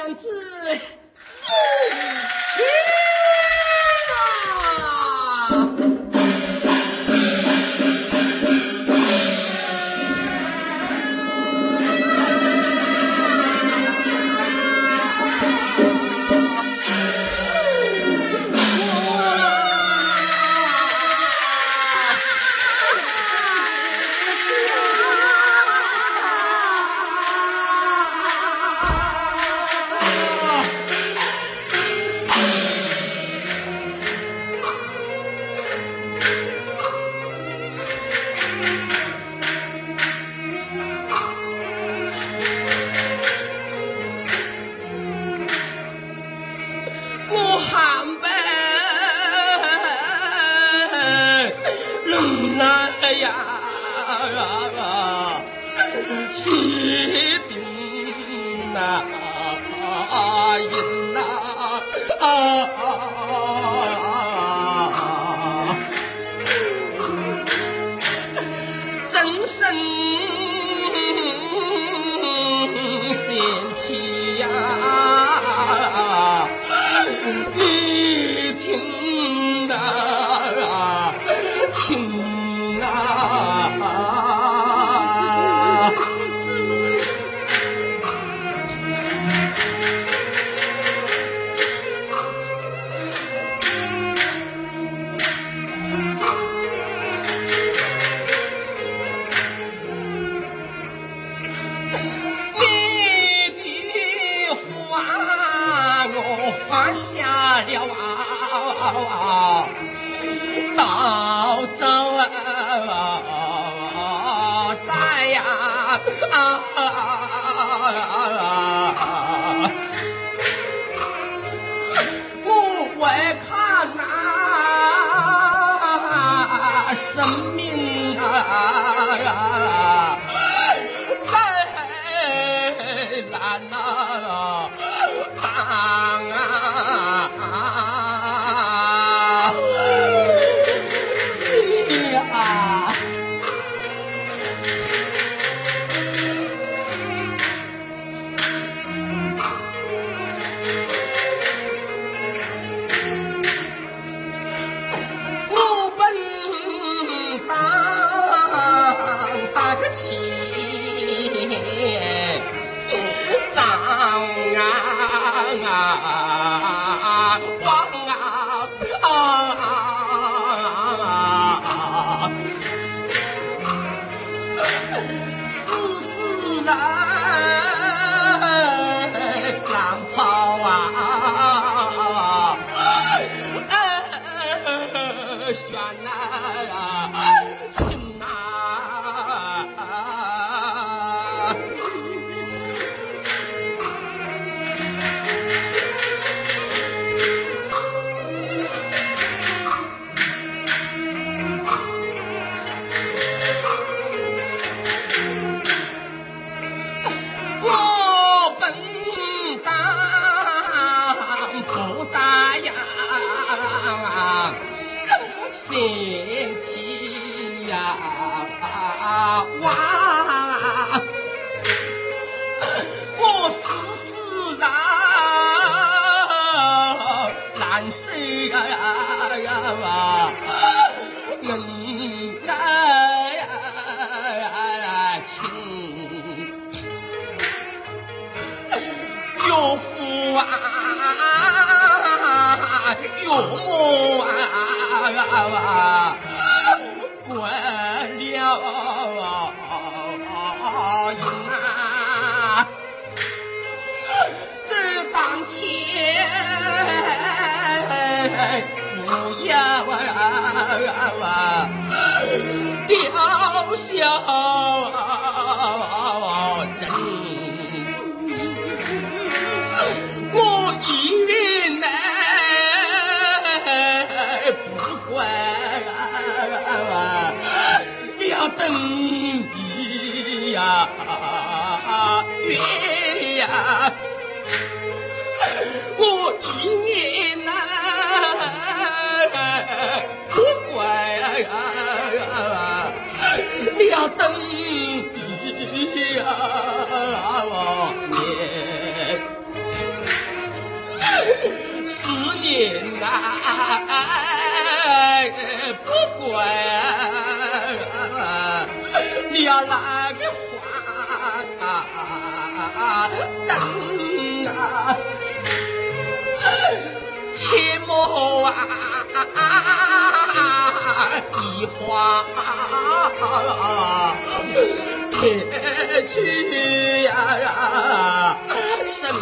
娘子。哎呀，气定那云。啊，有梦啊，滚了啊！只当前不要啊，啊啊啊啊啊啊啊啊啊你呀月呀我一年呐不怪要等你呀啊年十年呐不怪那个花灯啊，切莫啊一花撇去呀啊、什么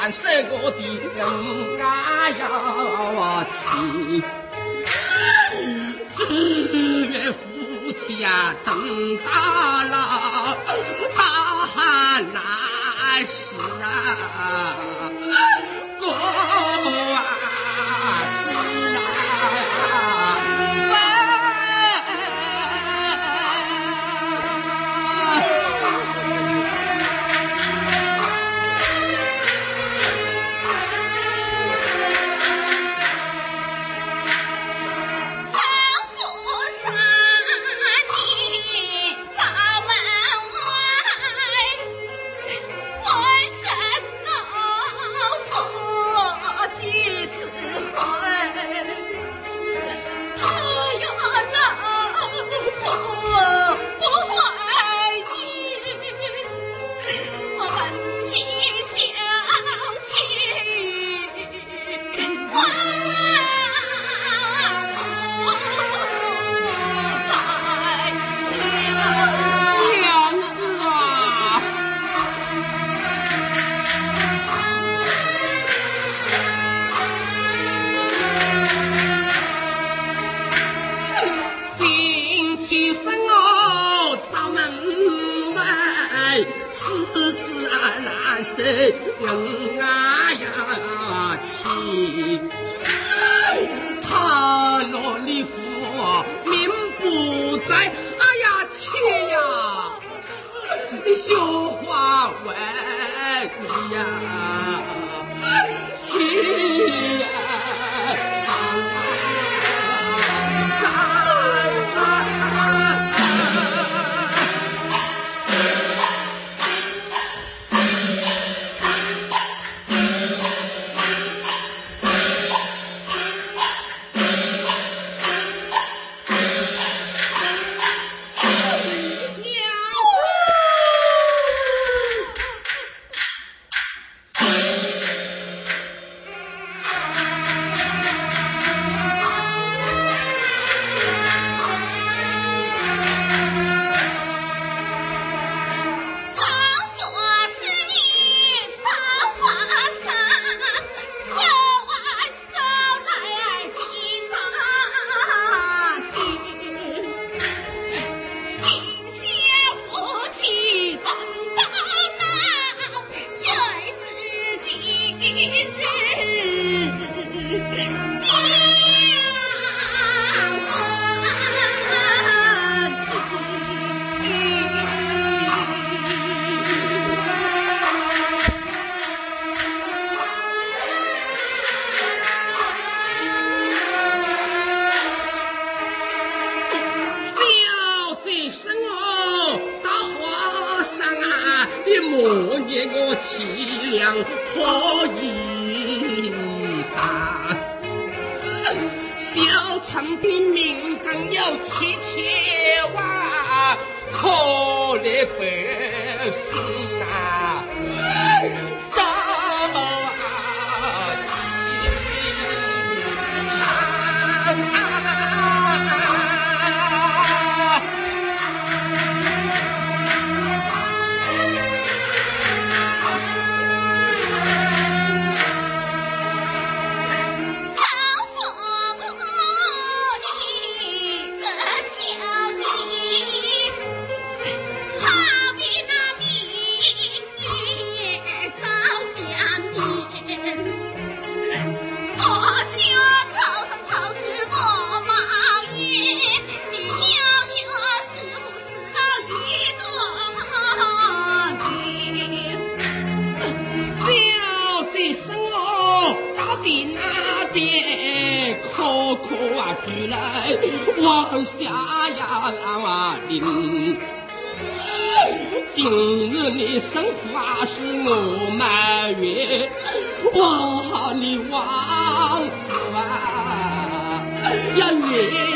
难舍我的恩啊呀亲，只愿夫妻啊等到老，啊难死！啊来，哎呀，切呀，绣花鞋呀。我凄凉可以大，小城的民工有七千万，可怜百姓往下呀林，今日你生发是我埋怨，哇你望啊。呀月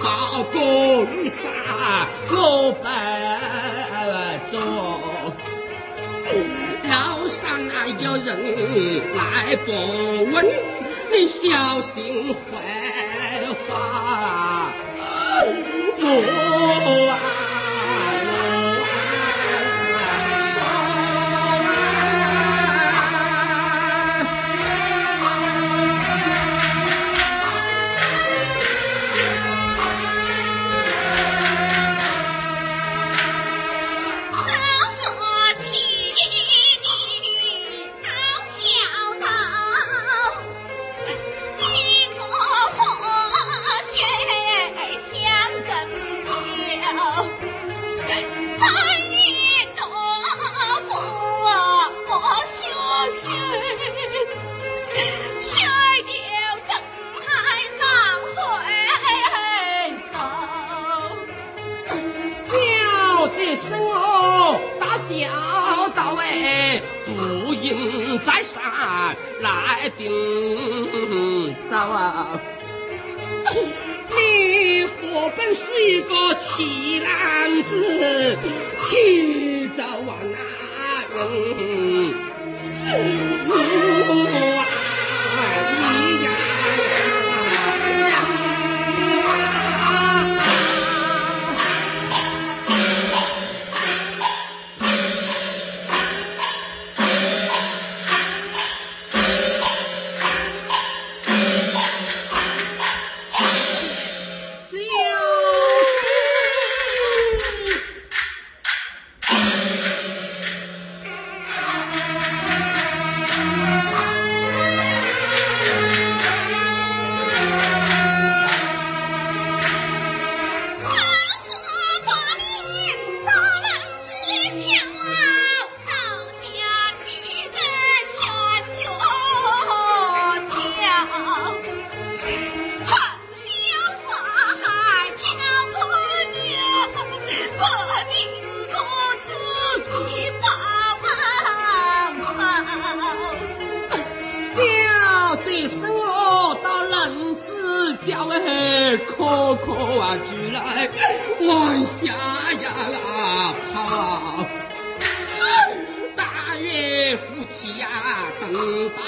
好工杀好白种，楼上啊有人来不问，你小心坏话，啊。哎可可啊，聚来往下呀跑。大约夫妻呀，等到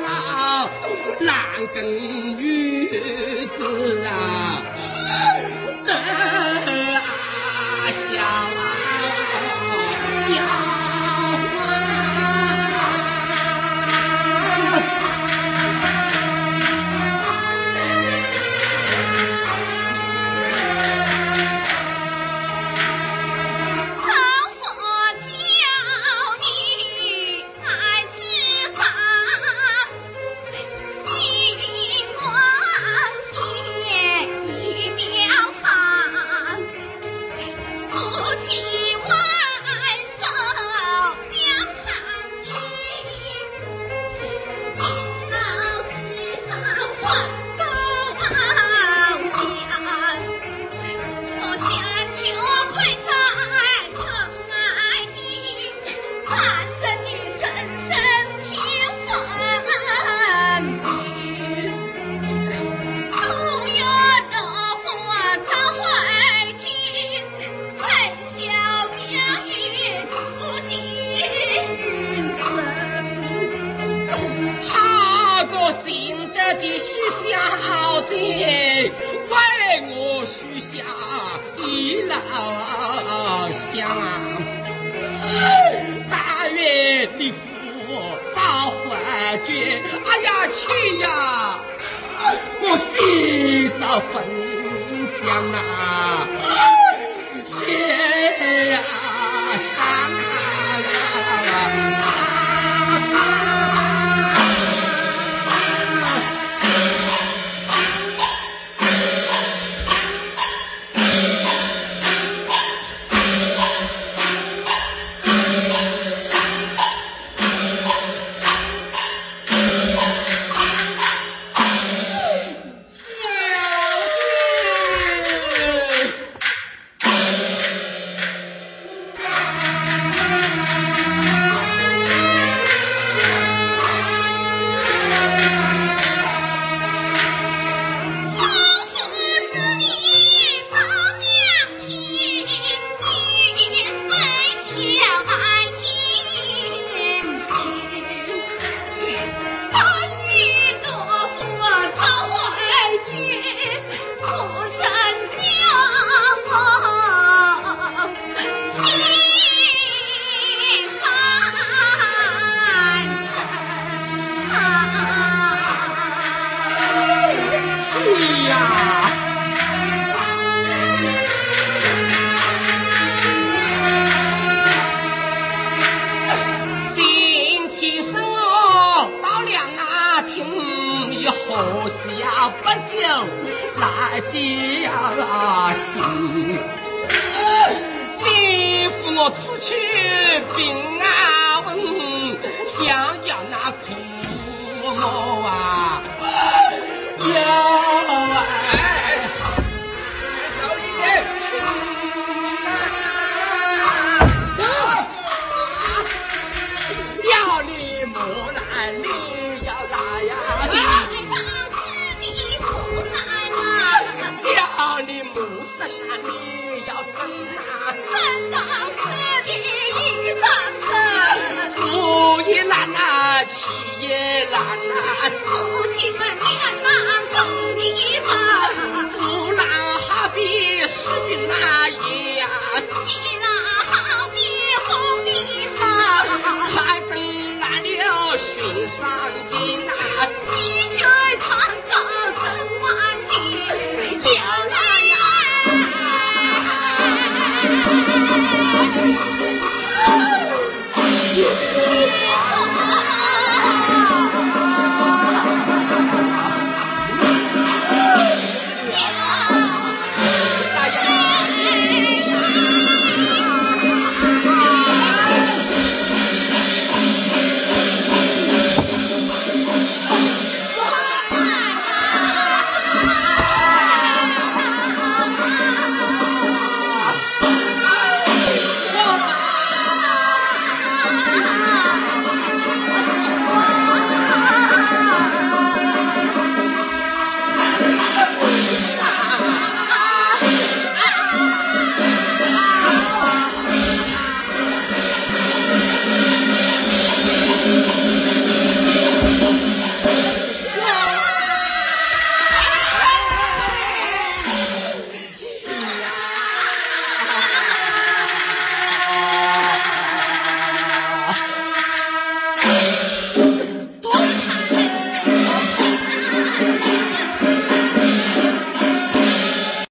了男耕女织啊，得啊下啊分享啊。家心。你扶我出去平安，想要那苦毛啊？呀。喜也难呐夫妻们天难更一般猪栏哈比十斤呐